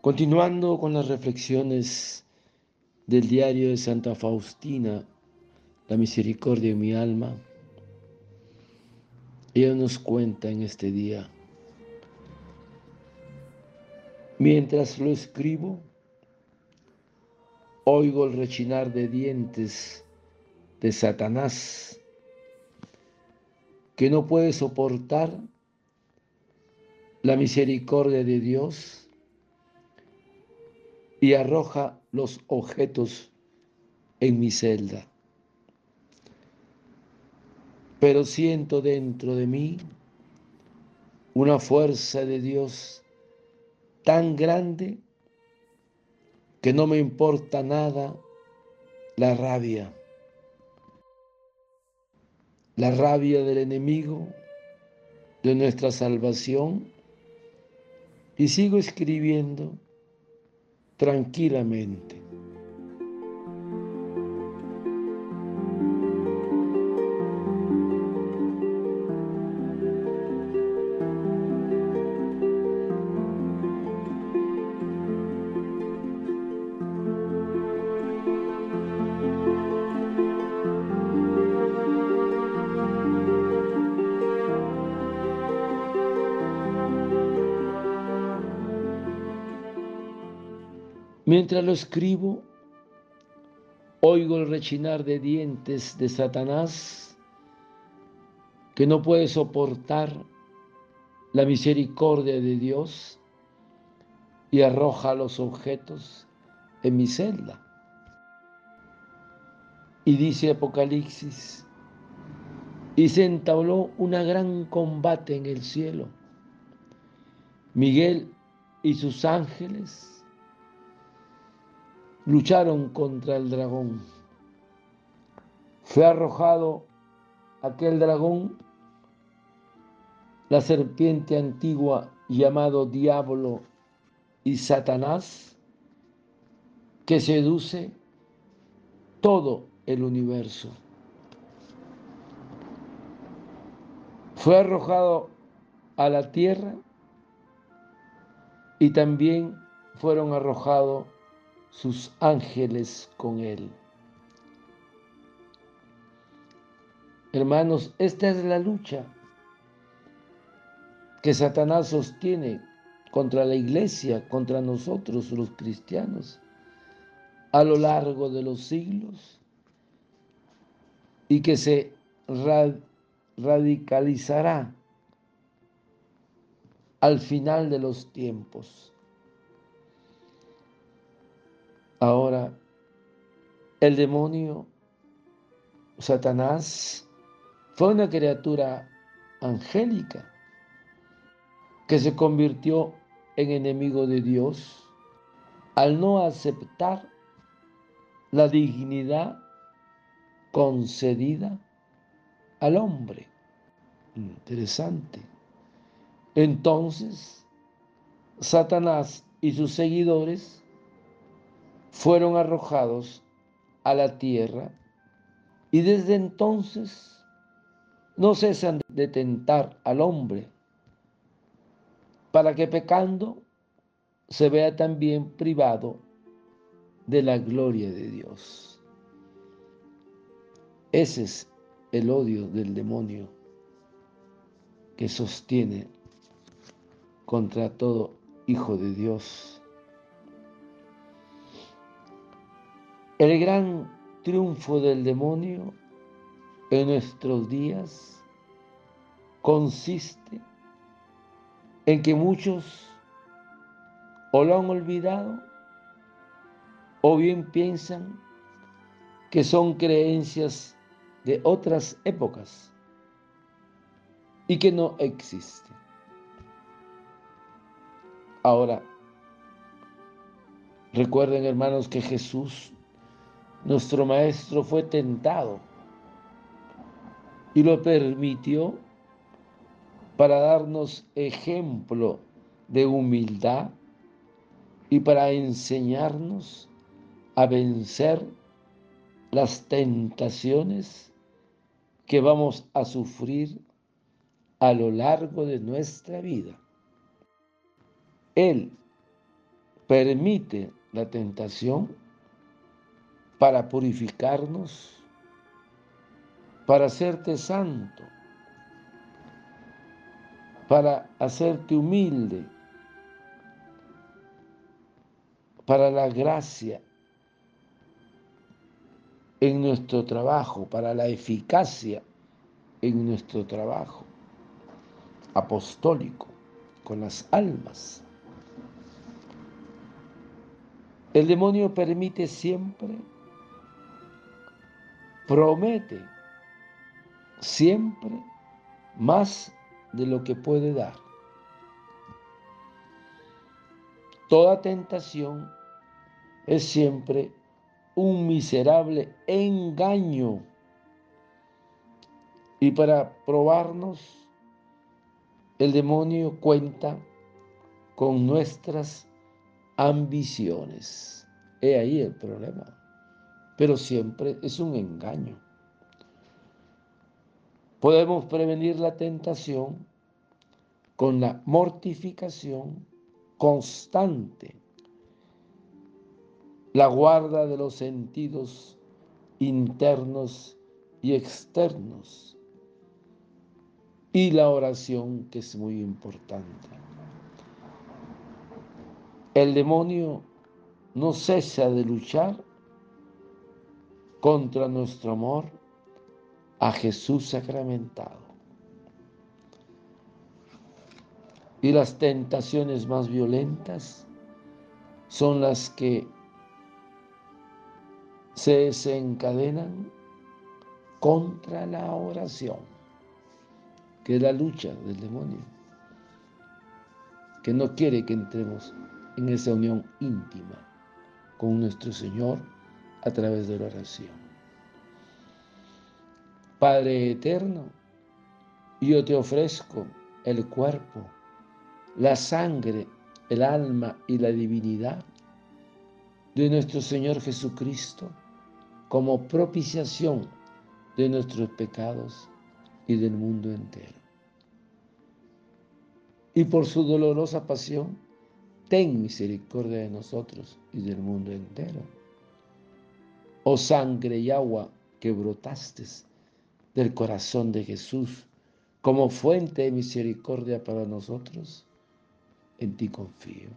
Continuando con las reflexiones del diario de Santa Faustina, La misericordia en mi alma, ella nos cuenta en este día, mientras lo escribo, oigo el rechinar de dientes de Satanás, que no puede soportar la misericordia de Dios y arroja los objetos en mi celda. Pero siento dentro de mí una fuerza de Dios tan grande que no me importa nada la rabia. La rabia del enemigo, de nuestra salvación. Y sigo escribiendo tranquilamente. Mientras lo escribo, oigo el rechinar de dientes de Satanás que no puede soportar la misericordia de Dios y arroja los objetos en mi celda. Y dice Apocalipsis, y se entabló una gran combate en el cielo. Miguel y sus ángeles lucharon contra el dragón. Fue arrojado aquel dragón, la serpiente antigua llamado diablo y Satanás, que seduce todo el universo. Fue arrojado a la tierra y también fueron arrojados sus ángeles con él. Hermanos, esta es la lucha que Satanás sostiene contra la iglesia, contra nosotros los cristianos, a lo largo de los siglos y que se radicalizará al final de los tiempos. El demonio, Satanás, fue una criatura angélica que se convirtió en enemigo de Dios al no aceptar la dignidad concedida al hombre. Interesante. Entonces, Satanás y sus seguidores fueron arrojados a la tierra y desde entonces no cesan de tentar al hombre para que pecando se vea también privado de la gloria de Dios. Ese es el odio del demonio que sostiene contra todo hijo de Dios. El gran triunfo del demonio en nuestros días consiste en que muchos o lo han olvidado o bien piensan que son creencias de otras épocas y que no existen. Ahora, recuerden hermanos que Jesús nuestro maestro fue tentado y lo permitió para darnos ejemplo de humildad y para enseñarnos a vencer las tentaciones que vamos a sufrir a lo largo de nuestra vida. Él permite la tentación para purificarnos, para hacerte santo, para hacerte humilde, para la gracia en nuestro trabajo, para la eficacia en nuestro trabajo apostólico con las almas. El demonio permite siempre, promete siempre más de lo que puede dar. Toda tentación es siempre un miserable engaño. Y para probarnos, el demonio cuenta con nuestras ambiciones. He ahí el problema. Pero siempre es un engaño. Podemos prevenir la tentación con la mortificación constante, la guarda de los sentidos internos y externos y la oración que es muy importante. El demonio no cesa de luchar contra nuestro amor a Jesús sacramentado. Y las tentaciones más violentas son las que se desencadenan contra la oración, que es la lucha del demonio, que no quiere que entremos en esa unión íntima con nuestro Señor a través de la oración. Padre eterno, yo te ofrezco el cuerpo, la sangre, el alma y la divinidad de nuestro Señor Jesucristo como propiciación de nuestros pecados y del mundo entero. Y por su dolorosa pasión, ten misericordia de nosotros y del mundo entero. Oh sangre y agua que brotaste del corazón de Jesús como fuente de misericordia para nosotros, en ti confío.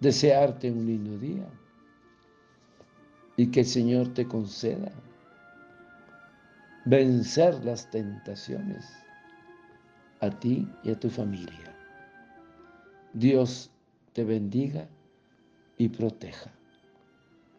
Desearte un lindo día y que el Señor te conceda vencer las tentaciones a ti y a tu familia. Dios te bendiga y proteja.